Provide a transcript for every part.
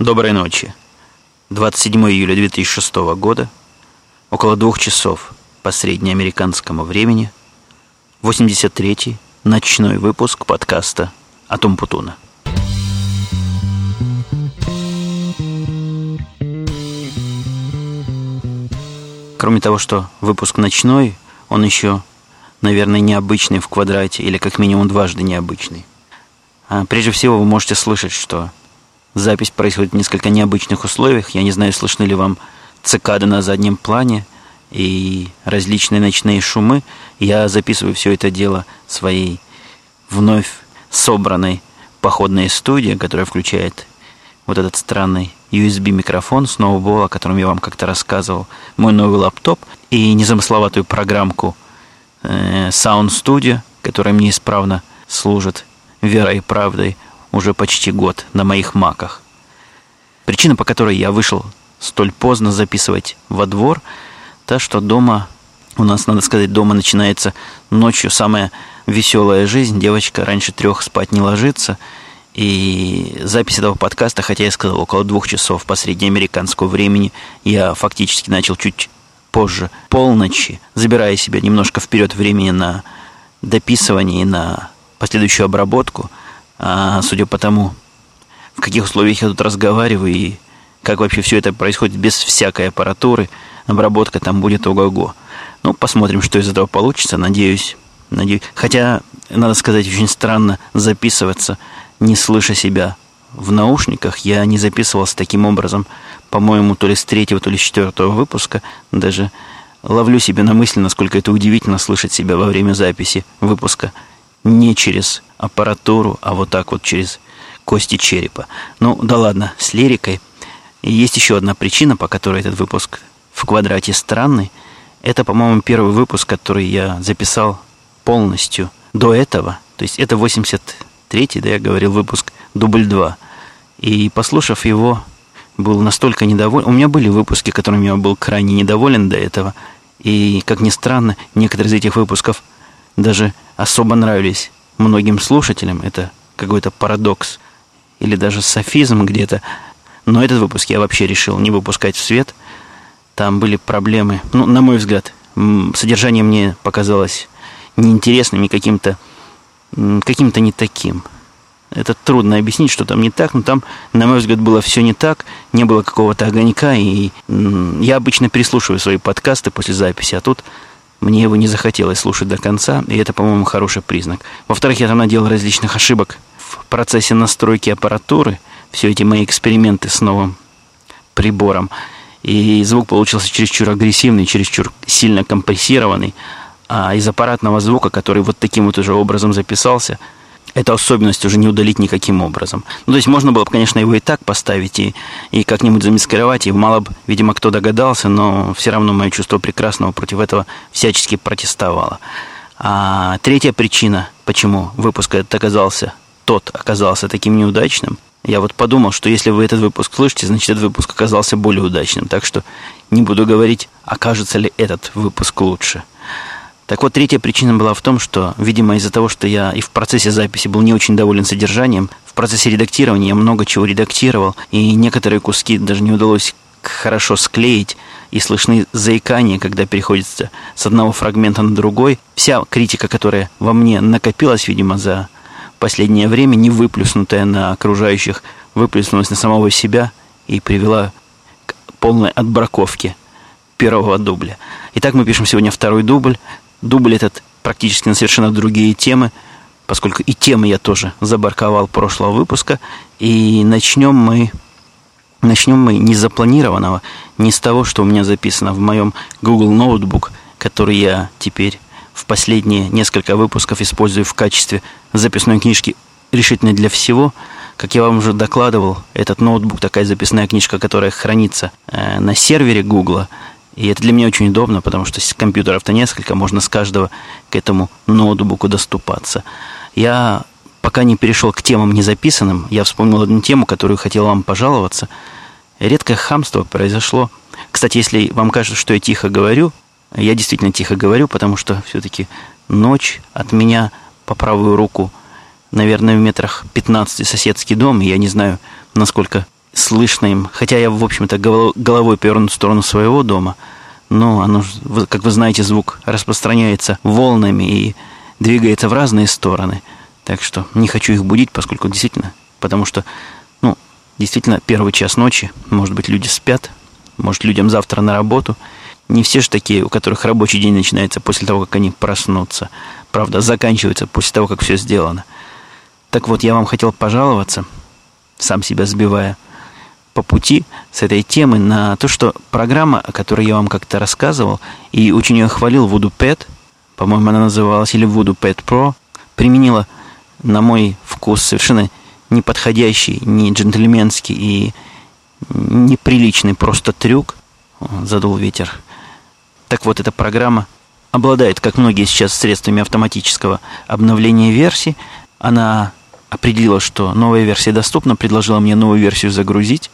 Доброй ночи. 27 июля 2006 года, около двух часов по среднеамериканскому времени, 83-й ночной выпуск подкаста «Атом Путуна». Кроме того, что выпуск ночной, он еще, наверное, необычный в квадрате, или как минимум дважды необычный. А прежде всего вы можете слышать, что запись происходит в несколько необычных условиях. Я не знаю, слышны ли вам цикады на заднем плане и различные ночные шумы. Я записываю все это дело своей вновь собранной походной студии, которая включает вот этот странный USB-микрофон Snowball, о котором я вам как-то рассказывал, мой новый лаптоп и незамысловатую программку э, Sound Studio, которая мне исправно служит верой и правдой уже почти год на моих маках. Причина, по которой я вышел столь поздно записывать во двор, та, что дома, у нас, надо сказать, дома начинается ночью самая веселая жизнь. Девочка раньше трех спать не ложится – и запись этого подкаста, хотя я сказал около двух часов по среднеамериканскому времени, я фактически начал чуть позже полночи, забирая себя немножко вперед времени на дописывание и на последующую обработку. А судя по тому, в каких условиях я тут разговариваю и как вообще все это происходит без всякой аппаратуры, обработка там будет ого-го. Ну, посмотрим, что из этого получится. Надеюсь, надеюсь. Хотя, надо сказать, очень странно записываться не слыша себя в наушниках, я не записывался таким образом, по-моему, то ли с третьего, то ли с четвертого выпуска. Даже ловлю себя на мысли, насколько это удивительно слышать себя во время записи выпуска не через аппаратуру, а вот так вот через кости черепа. Ну, да ладно, с лирикой. И есть еще одна причина, по которой этот выпуск в квадрате странный. Это, по-моему, первый выпуск, который я записал полностью до этого. То есть это 80 третий, да, я говорил, выпуск дубль 2. И послушав его, был настолько недоволен. У меня были выпуски, которыми я был крайне недоволен до этого. И, как ни странно, некоторые из этих выпусков даже особо нравились многим слушателям. Это какой-то парадокс или даже софизм где-то. Но этот выпуск я вообще решил не выпускать в свет. Там были проблемы. Ну, на мой взгляд, содержание мне показалось неинтересным и каким-то каким-то не таким. Это трудно объяснить, что там не так, но там, на мой взгляд, было все не так, не было какого-то огонька, и я обычно переслушиваю свои подкасты после записи, а тут мне его не захотелось слушать до конца, и это, по-моему, хороший признак. Во-вторых, я там наделал различных ошибок в процессе настройки аппаратуры, все эти мои эксперименты с новым прибором, и звук получился чересчур агрессивный, чересчур сильно компрессированный, а из аппаратного звука, который вот таким вот уже образом записался, эту особенность уже не удалить никаким образом. Ну, то есть можно было бы, конечно, его и так поставить, и, и как-нибудь замаскировать, и мало бы, видимо, кто догадался, но все равно мое чувство прекрасного против этого всячески протестовало. А третья причина, почему выпуск этот оказался, тот оказался таким неудачным, я вот подумал, что если вы этот выпуск слышите, значит, этот выпуск оказался более удачным. Так что не буду говорить, окажется ли этот выпуск лучше. Так вот, третья причина была в том, что, видимо, из-за того, что я и в процессе записи был не очень доволен содержанием, в процессе редактирования я много чего редактировал, и некоторые куски даже не удалось хорошо склеить, и слышны заикания, когда переходится с одного фрагмента на другой. Вся критика, которая во мне накопилась, видимо, за последнее время, не выплюснутая на окружающих, выплеснулась на самого себя и привела к полной отбраковке первого дубля. Итак, мы пишем сегодня второй дубль. Дубль этот практически на совершенно другие темы, поскольку и темы я тоже забарковал прошлого выпуска. И начнем мы, начнем мы не запланированного, не с того, что у меня записано в моем Google Notebook, который я теперь в последние несколько выпусков использую в качестве записной книжки решительно для всего. Как я вам уже докладывал, этот ноутбук, такая записная книжка, которая хранится э, на сервере Google, и это для меня очень удобно, потому что компьютеров-то несколько, можно с каждого к этому ноутбуку доступаться. Я пока не перешел к темам незаписанным, я вспомнил одну тему, которую хотел вам пожаловаться. Редкое хамство произошло. Кстати, если вам кажется, что я тихо говорю, я действительно тихо говорю, потому что все-таки ночь от меня по правую руку, наверное, в метрах 15 соседский дом, и я не знаю, насколько слышно им. Хотя я, в общем-то, головой повернут в сторону своего дома, но оно, как вы знаете, звук распространяется волнами и двигается в разные стороны. Так что не хочу их будить, поскольку действительно, потому что, ну, действительно, первый час ночи, может быть, люди спят, может, людям завтра на работу. Не все же такие, у которых рабочий день начинается после того, как они проснутся. Правда, заканчивается после того, как все сделано. Так вот, я вам хотел пожаловаться, сам себя сбивая, по пути с этой темы на то, что программа, о которой я вам как-то рассказывал, и очень ее хвалил Voodoo Pet, по-моему, она называлась, или Voodoo Pet Pro, применила, на мой вкус, совершенно неподходящий, не джентльменский и неприличный просто трюк. Задул ветер. Так вот, эта программа обладает, как многие сейчас, средствами автоматического обновления версий. Она определила, что новая версия доступна, предложила мне новую версию загрузить.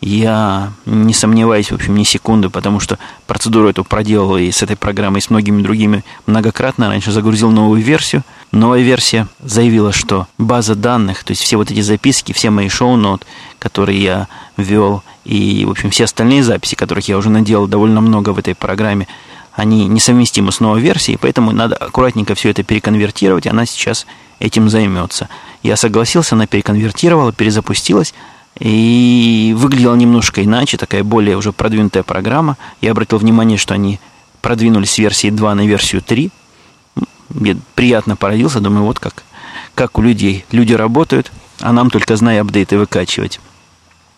Я не сомневаюсь, в общем, ни секунды, потому что процедуру эту проделал и с этой программой, и с многими другими многократно. Раньше загрузил новую версию. Новая версия заявила, что база данных, то есть все вот эти записки, все мои шоу-нот, которые я ввел, и, в общем, все остальные записи, которых я уже наделал довольно много в этой программе, они несовместимы с новой версией, поэтому надо аккуратненько все это переконвертировать, она сейчас этим займется. Я согласился, она переконвертировала, перезапустилась, и выглядела немножко иначе, такая более уже продвинутая программа. Я обратил внимание, что они продвинулись с версии 2 на версию 3. Я приятно поразился, думаю, вот как, как у людей. Люди работают, а нам только, зная апдейты, выкачивать.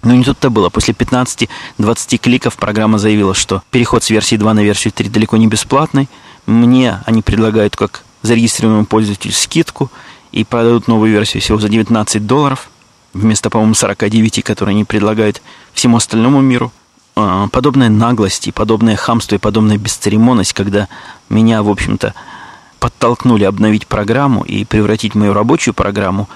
Но не тут-то было. После 15-20 кликов программа заявила, что переход с версии 2 на версию 3 далеко не бесплатный. Мне они предлагают как зарегистрированному пользователю скидку и продадут новую версию всего за 19 долларов – вместо, по-моему, 49, которые они предлагают всему остальному миру. А, подобная наглость и подобное хамство и подобная бесцеремонность, когда меня, в общем-то, подтолкнули обновить программу и превратить мою рабочую программу,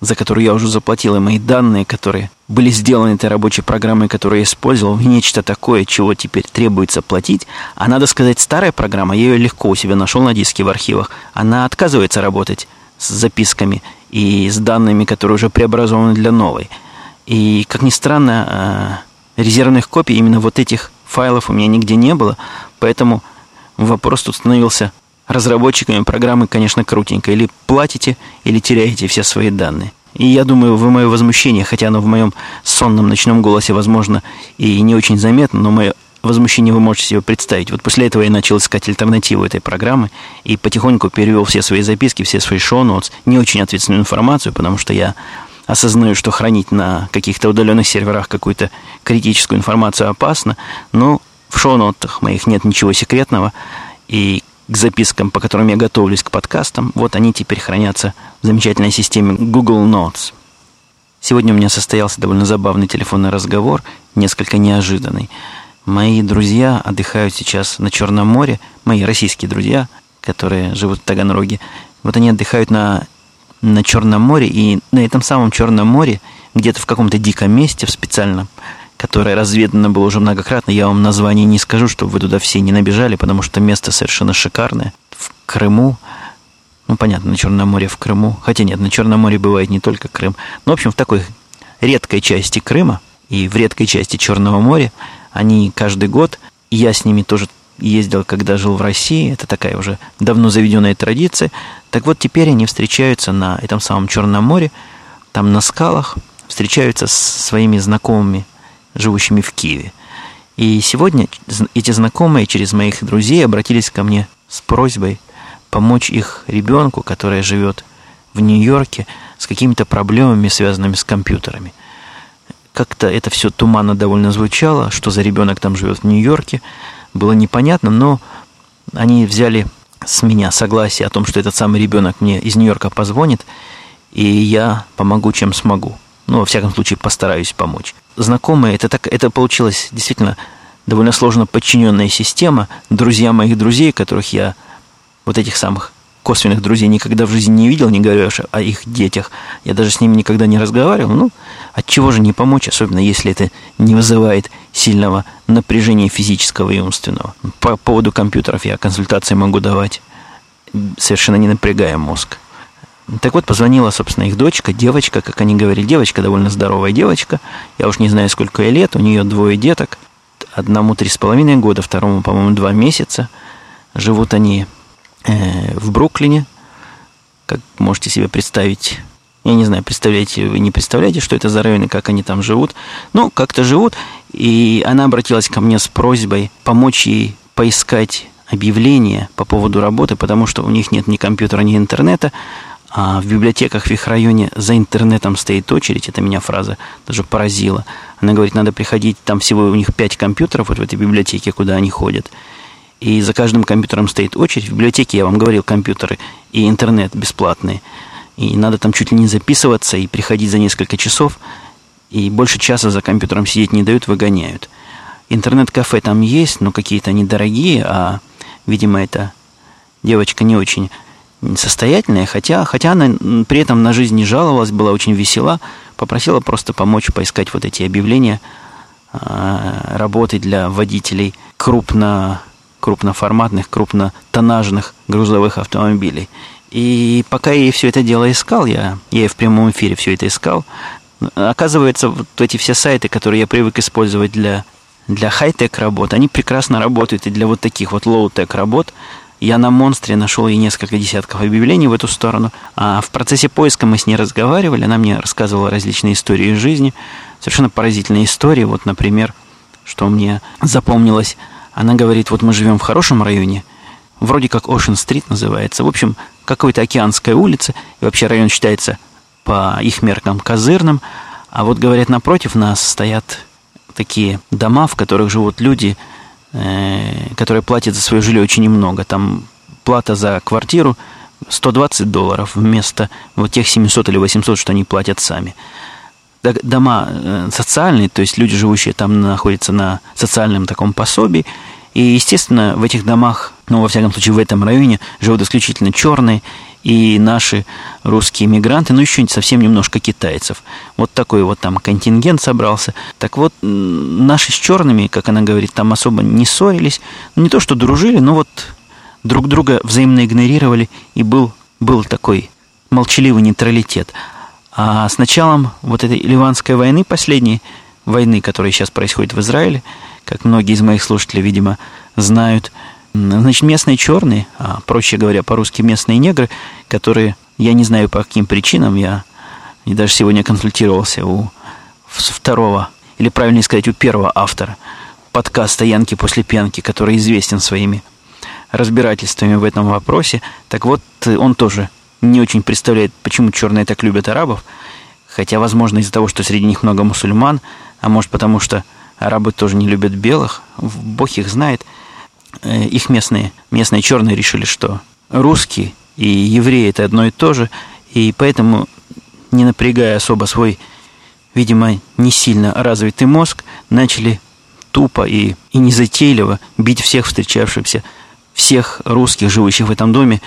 за которую я уже заплатил, и мои данные, которые были сделаны этой рабочей программой, которую я использовал, в нечто такое, чего теперь требуется платить. А надо сказать, старая программа, я ее легко у себя нашел на диске в архивах, она отказывается работать с записками и с данными, которые уже преобразованы для новой. И, как ни странно, э, резервных копий именно вот этих файлов у меня нигде не было, поэтому вопрос тут становился разработчиками программы, конечно, крутенько. Или платите, или теряете все свои данные. И я думаю, вы мое возмущение, хотя оно в моем сонном ночном голосе, возможно, и не очень заметно, но мое возмущение вы можете себе представить. Вот после этого я начал искать альтернативу этой программы и потихоньку перевел все свои записки, все свои шоу-нотс, не очень ответственную информацию, потому что я осознаю, что хранить на каких-то удаленных серверах какую-то критическую информацию опасно, но в шоу-нотах моих нет ничего секретного, и к запискам, по которым я готовлюсь к подкастам, вот они теперь хранятся в замечательной системе Google Notes. Сегодня у меня состоялся довольно забавный телефонный разговор, несколько неожиданный. Мои друзья отдыхают сейчас на Черном море, мои российские друзья, которые живут в Таганроге. Вот они отдыхают на, на Черном море, и на этом самом Черном море, где-то в каком-то диком месте, в специальном, которое разведано было уже многократно, я вам название не скажу, чтобы вы туда все не набежали, потому что место совершенно шикарное. В Крыму, ну, понятно, на Черном море в Крыму. Хотя нет, на Черном море бывает не только Крым. Но, в общем, в такой редкой части Крыма и в редкой части Черного моря – они каждый год, я с ними тоже ездил, когда жил в России, это такая уже давно заведенная традиция. Так вот, теперь они встречаются на этом самом Черном море, там на скалах, встречаются с своими знакомыми, живущими в Киеве. И сегодня эти знакомые через моих друзей обратились ко мне с просьбой помочь их ребенку, который живет в Нью-Йорке, с какими-то проблемами, связанными с компьютерами – как-то это все туманно довольно звучало, что за ребенок там живет в Нью-Йорке. Было непонятно, но они взяли с меня согласие о том, что этот самый ребенок мне из Нью-Йорка позвонит, и я помогу, чем смогу. Ну, во всяком случае, постараюсь помочь. Знакомые, это, так, это получилось действительно довольно сложно подчиненная система. Друзья моих друзей, которых я, вот этих самых косвенных друзей никогда в жизни не видел, не говоря о их детях. Я даже с ними никогда не разговаривал. Ну, от чего же не помочь, особенно если это не вызывает сильного напряжения физического и умственного. По поводу компьютеров я консультации могу давать, совершенно не напрягая мозг. Так вот, позвонила, собственно, их дочка, девочка, как они говорили, девочка, довольно здоровая девочка. Я уж не знаю, сколько ей лет, у нее двое деток. Одному три с половиной года, второму, по-моему, два месяца. Живут они в Бруклине, как можете себе представить. Я не знаю, представляете вы, не представляете, что это за районы, как они там живут. Ну, как-то живут. И она обратилась ко мне с просьбой помочь ей поискать объявление по поводу работы, потому что у них нет ни компьютера, ни интернета, а в библиотеках в их районе за интернетом стоит очередь. Это меня фраза даже поразила. Она говорит, надо приходить, там всего у них пять компьютеров вот в этой библиотеке, куда они ходят. И за каждым компьютером стоит очередь. В библиотеке, я вам говорил, компьютеры и интернет бесплатные. И надо там чуть ли не записываться и приходить за несколько часов. И больше часа за компьютером сидеть не дают, выгоняют. Интернет-кафе там есть, но какие-то они дорогие, а, видимо, эта девочка не очень состоятельная, хотя, хотя она при этом на жизнь не жаловалась, была очень весела, попросила просто помочь поискать вот эти объявления э, работы для водителей крупно, крупноформатных, крупнотоннажных грузовых автомобилей. И пока я все это дело искал, я, я в прямом эфире все это искал, оказывается, вот эти все сайты, которые я привык использовать для, для хай-тек работ, они прекрасно работают и для вот таких вот low-tech работ – я на монстре нашел ей несколько десятков объявлений в эту сторону. А в процессе поиска мы с ней разговаривали. Она мне рассказывала различные истории из жизни. Совершенно поразительные истории. Вот, например, что мне запомнилось. Она говорит, вот мы живем в хорошем районе, вроде как Ocean-стрит называется. В общем, какой-то океанская улица. И вообще район считается по их меркам козырным. А вот, говорят, напротив нас стоят такие дома, в которых живут люди – Э, которые платят за свое жилье очень немного. Там плата за квартиру 120 долларов вместо вот тех 700 или 800, что они платят сами. Дома э, социальные, то есть люди, живущие там, находятся на социальном таком пособии. И, естественно, в этих домах, ну, во всяком случае, в этом районе живут исключительно черные и наши русские мигранты, ну, еще совсем немножко китайцев. Вот такой вот там контингент собрался. Так вот, наши с черными, как она говорит, там особо не ссорились. Ну, не то, что дружили, но вот друг друга взаимно игнорировали, и был, был такой молчаливый нейтралитет. А с началом вот этой Ливанской войны, последней войны, которая сейчас происходит в Израиле, как многие из моих слушателей, видимо, знают, Значит, местные черные, а проще говоря, по-русски местные негры, которые, я не знаю по каким причинам, я и даже сегодня консультировался у второго, или правильнее сказать, у первого автора подкаста «Янки после пьянки», который известен своими разбирательствами в этом вопросе. Так вот, он тоже не очень представляет, почему черные так любят арабов, хотя, возможно, из-за того, что среди них много мусульман, а может потому, что арабы тоже не любят белых, бог их знает – Э, их местные, местные черные решили, что русские и евреи это одно и то же, и поэтому, не напрягая особо свой, видимо, не сильно развитый мозг, начали тупо и, и незатейливо бить всех встречавшихся, всех русских, живущих в этом доме,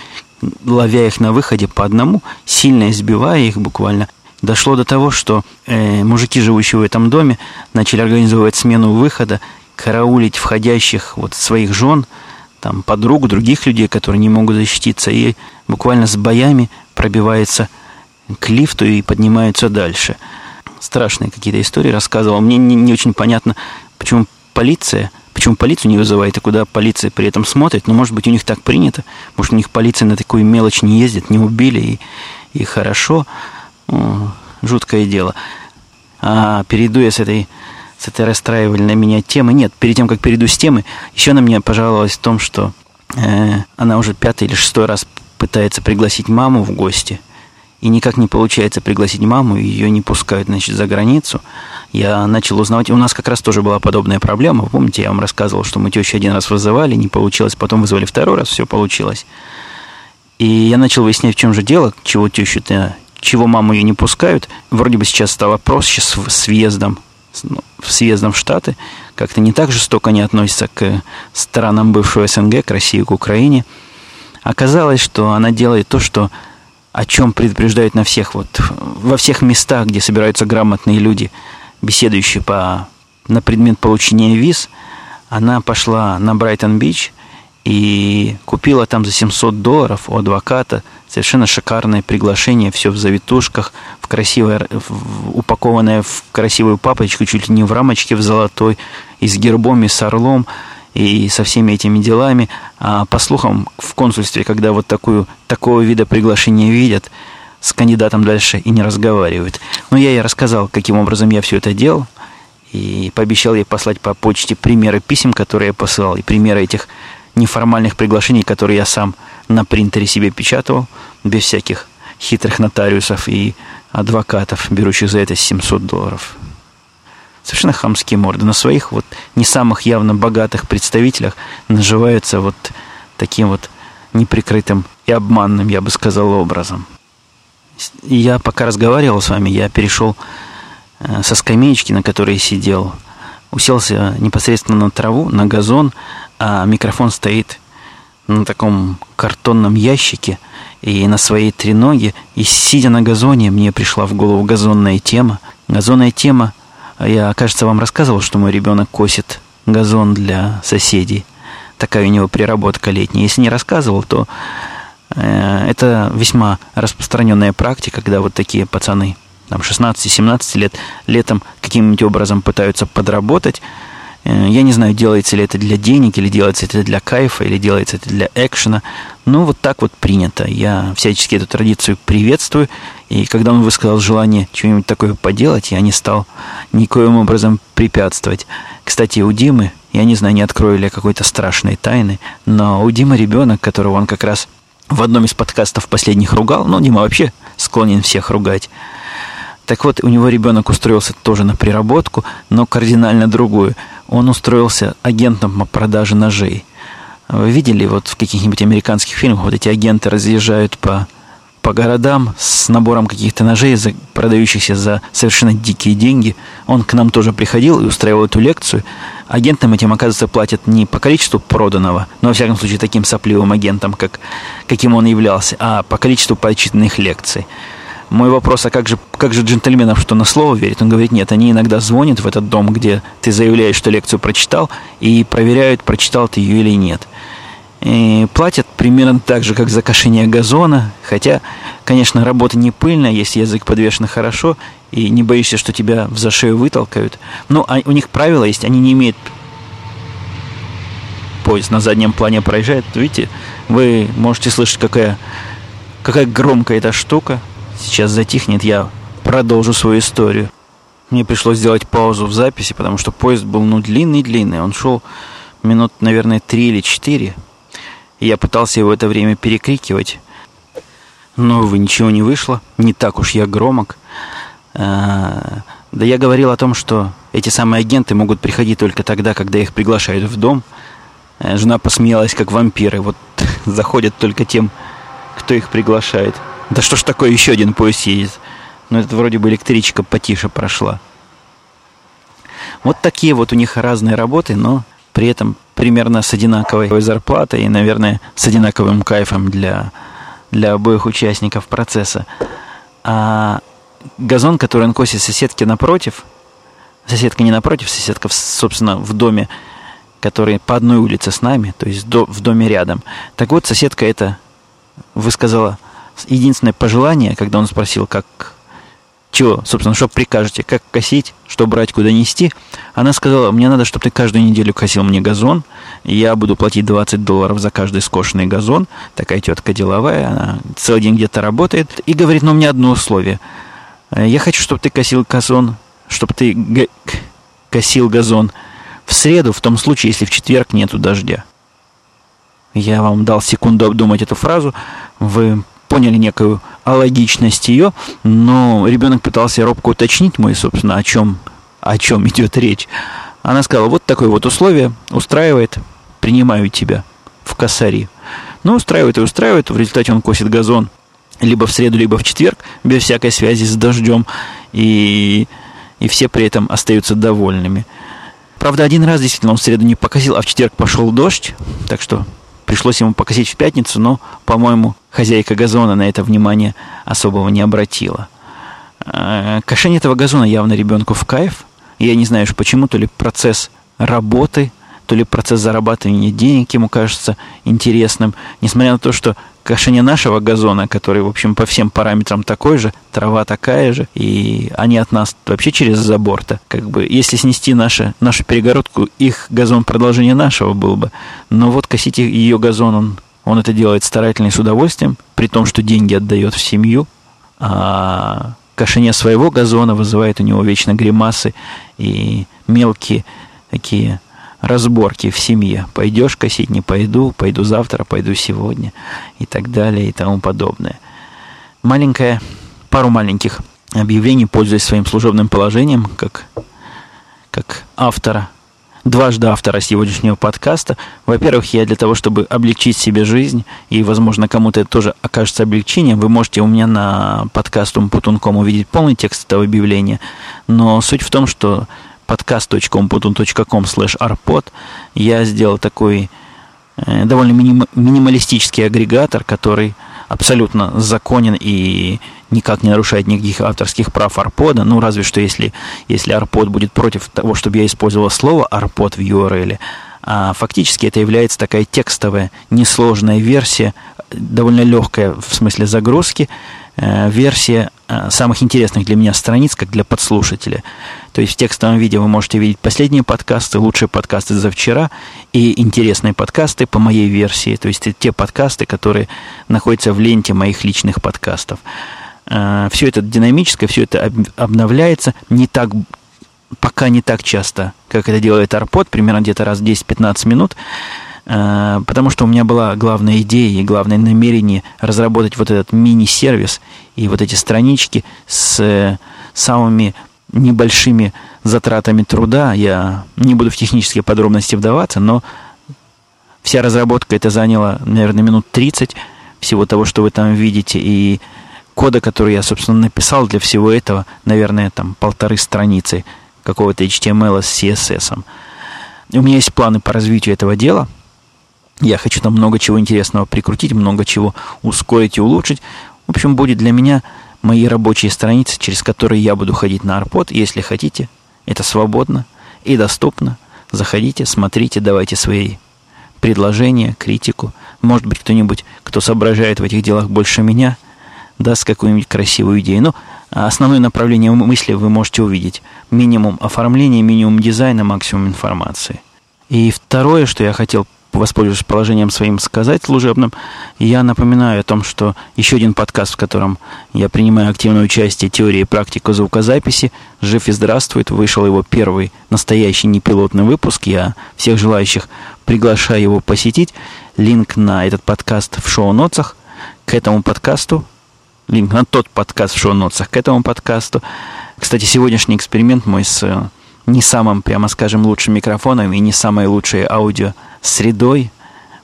ловя их на выходе по одному, сильно избивая их буквально. Дошло до того, что э, мужики, живущие в этом доме, начали организовывать смену выхода караулить входящих вот своих жен, там, подруг, других людей, которые не могут защититься, и буквально с боями пробивается к лифту и поднимаются дальше. Страшные какие-то истории рассказывал. Мне не, не очень понятно, почему полиция, почему полицию не вызывает, и куда полиция при этом смотрит. Но, может быть, у них так принято. Может, у них полиция на такую мелочь не ездит, не убили, и, и хорошо. Жуткое дело. А перейду я с этой с этой расстраивали меня темы. Нет, перед тем, как перейду с темы, еще она мне пожаловалась в том, что э, она уже пятый или шестой раз пытается пригласить маму в гости, и никак не получается пригласить маму, ее не пускают, значит, за границу. Я начал узнавать, у нас как раз тоже была подобная проблема. Помните, я вам рассказывал, что мы тещу один раз вызывали, не получилось, потом вызвали второй раз, все получилось. И я начал выяснять, в чем же дело, чего тещу-то, чего маму ее не пускают. Вроде бы сейчас стало проще с, с въездом ну, съездом в Штаты, как-то не так жестоко они относятся к странам бывшего СНГ, к России, к Украине. Оказалось, что она делает то, что о чем предупреждают на всех, вот, во всех местах, где собираются грамотные люди, беседующие по, на предмет получения виз, она пошла на Брайтон-Бич и купила там за 700 долларов у адвоката Совершенно шикарное приглашение, все в завитушках, в красивое, упакованное в красивую папочку, чуть ли не в рамочке в золотой, и с гербом, и с орлом, и со всеми этими делами. А по слухам, в консульстве, когда вот такую, такого вида приглашения видят, с кандидатом дальше и не разговаривают. Но я ей рассказал, каким образом я все это делал, и пообещал ей послать по почте примеры писем, которые я посылал, и примеры этих неформальных приглашений, которые я сам на принтере себе печатал, без всяких хитрых нотариусов и адвокатов, берущих за это 700 долларов. Совершенно хамские морды. На своих вот не самых явно богатых представителях наживаются вот таким вот неприкрытым и обманным, я бы сказал, образом. Я пока разговаривал с вами, я перешел э, со скамеечки, на которой сидел, уселся непосредственно на траву, на газон, а микрофон стоит на таком картонном ящике и на своей треноге. И сидя на газоне, мне пришла в голову газонная тема. Газонная тема, я, кажется, вам рассказывал, что мой ребенок косит газон для соседей. Такая у него приработка летняя. Если не рассказывал, то э, это весьма распространенная практика, когда вот такие пацаны, там 16-17 лет, летом каким-нибудь образом пытаются подработать, я не знаю, делается ли это для денег, или делается это для кайфа, или делается это для экшена. Ну, вот так вот принято. Я всячески эту традицию приветствую. И когда он высказал желание что-нибудь такое поделать, я не стал никоим образом препятствовать. Кстати, у Димы, я не знаю, не открою ли я какой-то страшной тайны, но у Димы ребенок, которого он как раз в одном из подкастов последних ругал, ну, Дима вообще склонен всех ругать, так вот, у него ребенок устроился тоже на приработку, но кардинально другую. Он устроился агентом по продаже ножей. Вы видели вот в каких-нибудь американских фильмах вот эти агенты разъезжают по, по городам с набором каких-то ножей, за, продающихся за совершенно дикие деньги. Он к нам тоже приходил и устраивал эту лекцию. Агентам этим, оказывается, платят не по количеству проданного, но, во всяком случае, таким сопливым агентом, как, каким он являлся, а по количеству прочитанных лекций. Мой вопрос, а как же, как же джентльменов, что на слово верит? Он говорит, нет, они иногда звонят в этот дом, где ты заявляешь, что лекцию прочитал, и проверяют, прочитал ты ее или нет. И платят примерно так же, как за кошение газона, хотя, конечно, работа не пыльная, если язык подвешен хорошо, и не боишься, что тебя за шею вытолкают. Но а у них правила есть, они не имеют поезд на заднем плане проезжает, видите, вы можете слышать, какая, какая громкая эта штука, сейчас затихнет, я продолжу свою историю. Мне пришлось сделать паузу в записи, потому что поезд был ну длинный-длинный. Он шел минут, наверное, три или четыре. Я пытался его это время перекрикивать. Но, увы, ничего не вышло. Не так уж я громок. А, да я говорил о том, что эти самые агенты могут приходить только тогда, когда их приглашают в дом. Э, жена посмеялась, как вампиры. Вот заходят только тем, кто их приглашает. Да что ж такое, еще один поезд едет. Но это вроде бы электричка потише прошла. Вот такие вот у них разные работы, но при этом примерно с одинаковой зарплатой и, наверное, с одинаковым кайфом для, для обоих участников процесса. А газон, который он косит соседки напротив, соседка не напротив, соседка, собственно, в доме, который по одной улице с нами, то есть в доме рядом. Так вот, соседка это высказала единственное пожелание, когда он спросил, как, чего, собственно, что прикажете, как косить, что брать, куда нести, она сказала, мне надо, чтобы ты каждую неделю косил мне газон, я буду платить 20 долларов за каждый скошенный газон, такая тетка деловая, она целый день где-то работает, и говорит, ну, у меня одно условие, я хочу, чтобы ты косил газон, чтобы ты косил газон в среду, в том случае, если в четверг нету дождя. Я вам дал секунду обдумать эту фразу. Вы поняли некую алогичность ее, но ребенок пытался робко уточнить мой, собственно, о чем, о чем идет речь. Она сказала, вот такое вот условие устраивает, принимаю тебя в косари. Ну, устраивает и устраивает, в результате он косит газон либо в среду, либо в четверг, без всякой связи с дождем, и, и все при этом остаются довольными. Правда, один раз действительно он в среду не покосил, а в четверг пошел дождь, так что Пришлось ему покосить в пятницу, но, по-моему, хозяйка газона на это внимание особого не обратила. Э, кошение этого газона явно ребенку в кайф. Я не знаю уж почему, то ли процесс работы то ли процесс зарабатывания денег ему кажется интересным, несмотря на то, что кошение нашего газона, который, в общем, по всем параметрам такой же, трава такая же, и они от нас вообще через забор-то. Как бы, если снести наши, нашу перегородку, их газон продолжение нашего был бы. Но вот косить ее газон, он, он это делает старательно и с удовольствием, при том, что деньги отдает в семью, а кошение своего газона вызывает у него вечно гримасы и мелкие такие разборки в семье. Пойдешь косить, не пойду, пойду завтра, пойду сегодня и так далее и тому подобное. Маленькая, пару маленьких объявлений, пользуясь своим служебным положением, как, как автора, дважды автора сегодняшнего подкаста. Во-первых, я для того, чтобы облегчить себе жизнь, и, возможно, кому-то это тоже окажется облегчением, вы можете у меня на подкаст Умпутунком увидеть полный текст этого объявления. Но суть в том, что podcast.com.com slash arpod я сделал такой э, довольно миним, минималистический агрегатор, который абсолютно законен и никак не нарушает никаких авторских прав арпода, ну, разве что если, если арпод будет против того, чтобы я использовал слово арпод в URL, а фактически это является такая текстовая, несложная версия, довольно легкая в смысле загрузки, Э, версия самых интересных для меня страниц, как для подслушателя. То есть в текстовом видео вы можете видеть последние подкасты, лучшие подкасты за вчера и интересные подкасты по моей версии. То есть те подкасты, которые находятся в ленте моих личных подкастов. Э, все это динамическое, все это обновляется не так пока не так часто, как это делает Арпод, примерно где-то раз в 10-15 минут. Э, потому что у меня была главная идея и главное намерение разработать вот этот мини-сервис и вот эти странички с э, самыми небольшими затратами труда. Я не буду в технические подробности вдаваться, но вся разработка это заняло, наверное, минут 30 всего того, что вы там видите, и кода, который я, собственно, написал для всего этого, наверное, там полторы страницы какого-то HTML с CSS. У меня есть планы по развитию этого дела – я хочу там много чего интересного прикрутить, много чего ускорить и улучшить. В общем, будет для меня мои рабочие страницы, через которые я буду ходить на арпод. Если хотите, это свободно и доступно. Заходите, смотрите, давайте свои предложения, критику. Может быть, кто-нибудь, кто соображает в этих делах больше меня, даст какую-нибудь красивую идею. Но ну, основное направление мысли вы можете увидеть. Минимум оформления, минимум дизайна, максимум информации. И второе, что я хотел воспользуюсь положением своим сказать служебным, я напоминаю о том, что еще один подкаст, в котором я принимаю активное участие теории и практику звукозаписи, жив и здравствует, вышел его первый настоящий непилотный выпуск. Я всех желающих приглашаю его посетить. Линк на этот подкаст в шоу-нотах. К этому подкасту линк на тот подкаст в шоу-нотах к этому подкасту. Кстати, сегодняшний эксперимент мой с э, не самым, прямо скажем, лучшим микрофоном и не самой лучшей аудио средой,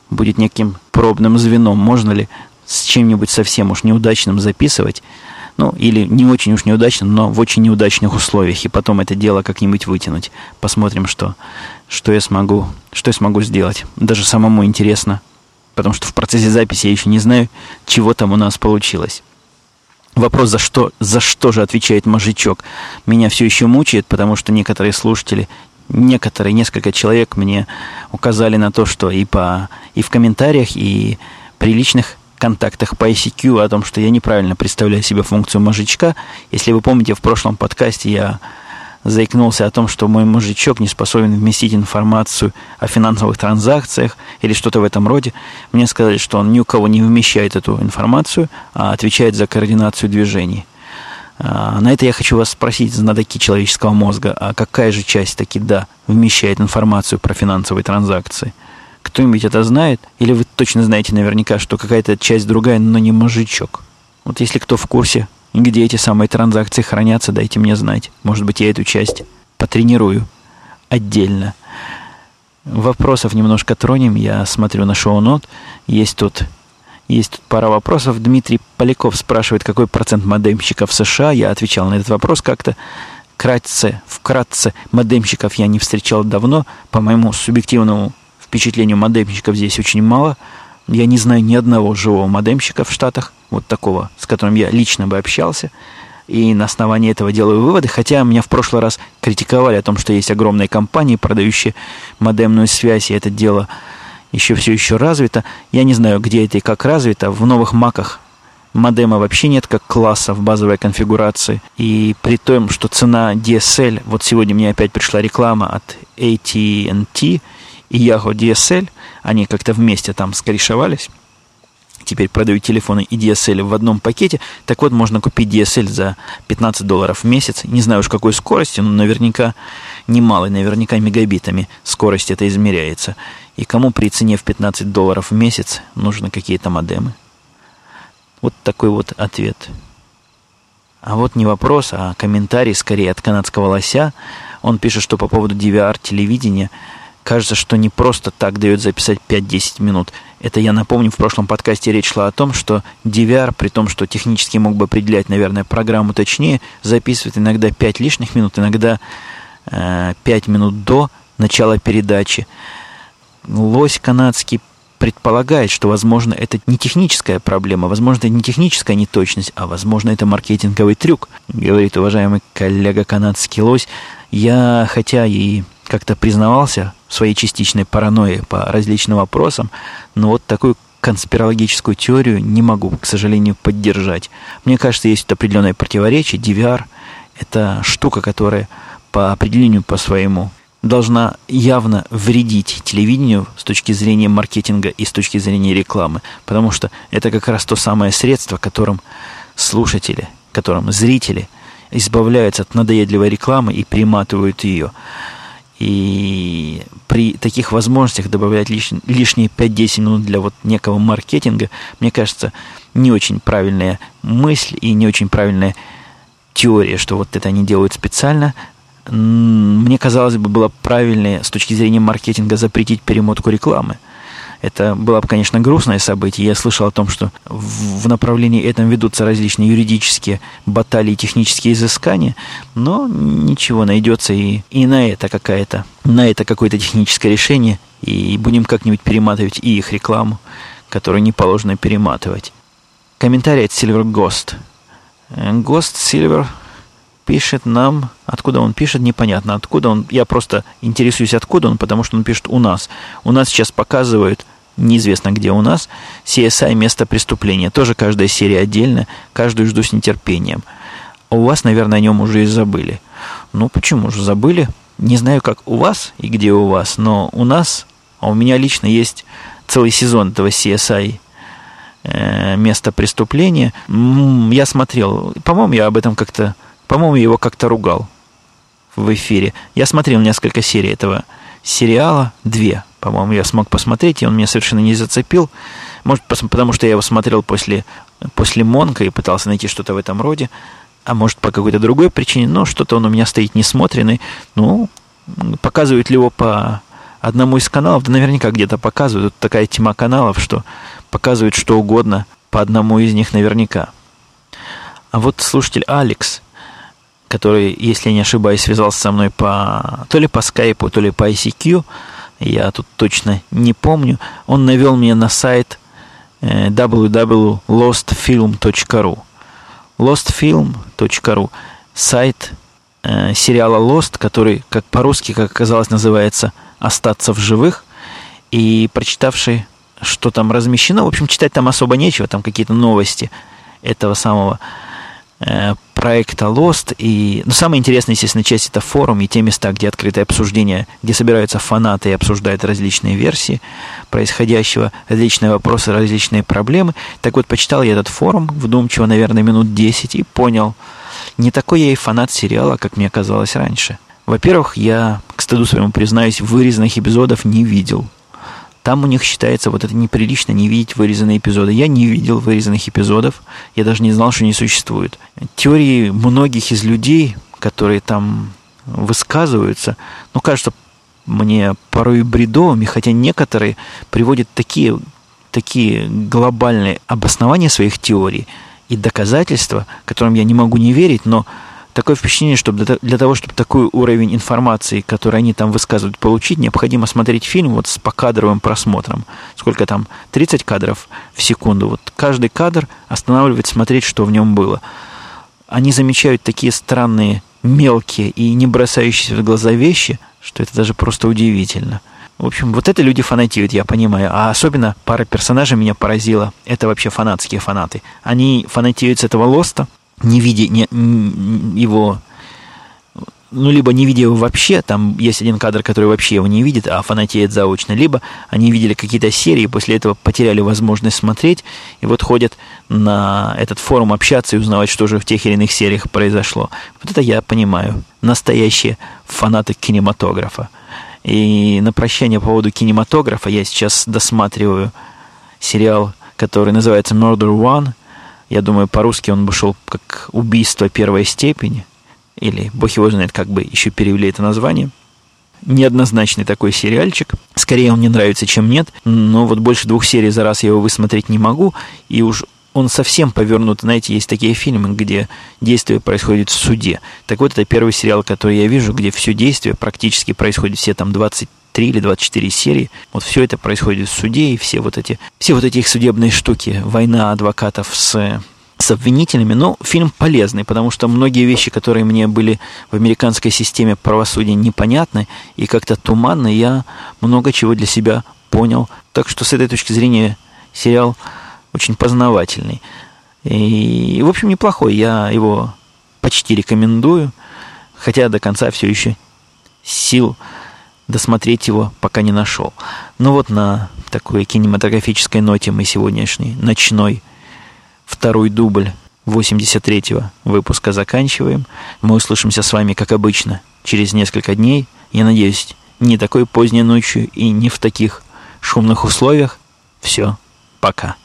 будет неким пробным звеном. Можно ли с чем-нибудь совсем уж неудачным записывать, ну, или не очень уж неудачным, но в очень неудачных условиях, и потом это дело как-нибудь вытянуть. Посмотрим, что, что, я смогу, что я смогу сделать. Даже самому интересно, потому что в процессе записи я еще не знаю, чего там у нас получилось. Вопрос, за что, за что же отвечает мужичок, меня все еще мучает, потому что некоторые слушатели некоторые, несколько человек мне указали на то, что и, по, и в комментариях, и при личных контактах по ICQ о том, что я неправильно представляю себе функцию мужичка. Если вы помните, в прошлом подкасте я заикнулся о том, что мой мужичок не способен вместить информацию о финансовых транзакциях или что-то в этом роде. Мне сказали, что он ни у кого не вмещает эту информацию, а отвечает за координацию движений. А, на это я хочу вас спросить, знатоки человеческого мозга, а какая же часть таки, да, вмещает информацию про финансовые транзакции? Кто-нибудь это знает? Или вы точно знаете наверняка, что какая-то часть другая, но не мужичок? Вот если кто в курсе, где эти самые транзакции хранятся, дайте мне знать. Может быть, я эту часть потренирую отдельно. Вопросов немножко тронем. Я смотрю на шоу-нот. Есть тут есть тут пара вопросов. Дмитрий Поляков спрашивает, какой процент модемщиков в США. Я отвечал на этот вопрос как-то. Кратце, вкратце, модемщиков я не встречал давно. По моему субъективному впечатлению, модемщиков здесь очень мало. Я не знаю ни одного живого модемщика в Штатах, вот такого, с которым я лично бы общался. и на основании этого делаю выводы, хотя меня в прошлый раз критиковали о том, что есть огромные компании, продающие модемную связь, и это дело еще все еще развито. Я не знаю, где это и как развито. В новых маках модема вообще нет как класса в базовой конфигурации. И при том, что цена DSL, вот сегодня мне опять пришла реклама от AT&T и Yahoo DSL, они как-то вместе там скорешовались, теперь продают телефоны и DSL в одном пакете. Так вот, можно купить DSL за 15 долларов в месяц. Не знаю уж какой скорости, но наверняка немалой, наверняка мегабитами скорость это измеряется. И кому при цене в 15 долларов в месяц нужны какие-то модемы? Вот такой вот ответ. А вот не вопрос, а комментарий скорее от канадского лося. Он пишет, что по поводу DVR телевидения кажется, что не просто так дает записать 5-10 минут. Это я напомню, в прошлом подкасте речь шла о том, что DVR, при том, что технически мог бы определять, наверное, программу точнее, записывает иногда 5 лишних минут, иногда э, 5 минут до начала передачи. Лось канадский предполагает, что, возможно, это не техническая проблема, возможно, это не техническая неточность, а, возможно, это маркетинговый трюк, говорит уважаемый коллега канадский лось. Я, хотя и как-то признавался в своей частичной паранойи по различным вопросам, но вот такую конспирологическую теорию не могу, к сожалению, поддержать. Мне кажется, есть определенное противоречие. DVR – это штука, которая по определению по своему должна явно вредить телевидению с точки зрения маркетинга и с точки зрения рекламы, потому что это как раз то самое средство, которым слушатели, которым зрители избавляются от надоедливой рекламы и приматывают ее. И при таких возможностях добавлять лиш, лишние 5-10 минут для вот некого маркетинга, мне кажется, не очень правильная мысль и не очень правильная теория, что вот это они делают специально, мне казалось бы, было правильнее с точки зрения маркетинга запретить перемотку рекламы. Это было бы, конечно, грустное событие. Я слышал о том, что в направлении этом ведутся различные юридические баталии, технические изыскания, но ничего, найдется и, и на это какая-то, на это какое-то техническое решение, и будем как-нибудь перематывать и их рекламу, которую не положено перематывать. Комментарий от Silver Ghost. Ghost Silver пишет нам, откуда он пишет, непонятно откуда он. Я просто интересуюсь, откуда он, потому что он пишет у нас. У нас сейчас показывают, неизвестно где у нас, CSI место преступления. Тоже каждая серия отдельно, каждую жду с нетерпением. А у вас, наверное, о нем уже и забыли. Ну, почему же забыли? Не знаю, как у вас и где у вас, но у нас, а у меня лично есть целый сезон этого CSI э, место преступления. Я смотрел, по-моему, я об этом как-то по-моему, его как-то ругал в эфире. Я смотрел несколько серий этого сериала, две, по-моему, я смог посмотреть, и он меня совершенно не зацепил. Может, потому что я его смотрел после, после Монка и пытался найти что-то в этом роде, а может, по какой-то другой причине, но что-то он у меня стоит несмотренный. Ну, показывают ли его по одному из каналов? Да наверняка где-то показывают. Тут такая тьма каналов, что показывают что угодно по одному из них наверняка. А вот слушатель Алекс который, если я не ошибаюсь, связался со мной по, то ли по скайпу, то ли по ICQ, я тут точно не помню, он навел меня на сайт э, www.lostfilm.ru lostfilm.ru сайт э, сериала Lost, который, как по-русски, как оказалось, называется «Остаться в живых», и прочитавший, что там размещено, в общем, читать там особо нечего, там какие-то новости этого самого Э, проекта Lost. И, ну, самая интересная, естественно, часть это форум и те места, где открытое обсуждение, где собираются фанаты и обсуждают различные версии происходящего, различные вопросы, различные проблемы. Так вот, почитал я этот форум вдумчиво, наверное, минут 10 и понял, не такой я и фанат сериала, как мне казалось раньше. Во-первых, я, к стыду своему признаюсь, вырезанных эпизодов не видел. Там у них считается вот это неприлично не видеть вырезанные эпизоды. Я не видел вырезанных эпизодов, я даже не знал, что они существуют. Теории многих из людей, которые там высказываются, ну, кажется мне порой бредовыми, хотя некоторые приводят такие, такие глобальные обоснования своих теорий и доказательства, которым я не могу не верить, но такое впечатление, что для того, чтобы такой уровень информации, который они там высказывают, получить, необходимо смотреть фильм вот с покадровым просмотром. Сколько там? 30 кадров в секунду. Вот каждый кадр останавливать, смотреть, что в нем было. они замечают такие странные, мелкие и не бросающиеся в глаза вещи, что это даже просто удивительно. В общем, вот это люди фанатеют, я понимаю. А особенно пара персонажей меня поразила. Это вообще фанатские фанаты. Они фанатеют с этого Лоста, не видя не, его ну, либо не видя его вообще, там есть один кадр, который вообще его не видит, а фанатеет заочно, либо они видели какие-то серии, после этого потеряли возможность смотреть, и вот ходят на этот форум общаться и узнавать, что же в тех или иных сериях произошло. Вот это я понимаю. Настоящие фанаты кинематографа. И на прощание по поводу кинематографа я сейчас досматриваю сериал, который называется Murder One. Я думаю, по-русски он бы шел как «Убийство первой степени» или бог его знает, как бы еще перевели это название. Неоднозначный такой сериальчик. Скорее он мне нравится, чем нет. Но вот больше двух серий за раз я его высмотреть не могу. И уж он совсем повернут. Знаете, есть такие фильмы, где действие происходит в суде. Так вот, это первый сериал, который я вижу, где все действие практически происходит все там 23 или 24 серии. Вот все это происходит в суде, и все вот эти, все вот эти их судебные штуки. Война адвокатов с с обвинителями, но фильм полезный, потому что многие вещи, которые мне были в американской системе правосудия непонятны и как-то туманны, я много чего для себя понял. Так что с этой точки зрения сериал очень познавательный. И, в общем, неплохой. Я его почти рекомендую, хотя до конца все еще сил досмотреть его пока не нашел. Но вот на такой кинематографической ноте мы сегодняшний ночной второй дубль 83-го выпуска заканчиваем. Мы услышимся с вами, как обычно, через несколько дней. Я надеюсь, не такой поздней ночью и не в таких шумных условиях. Все, пока.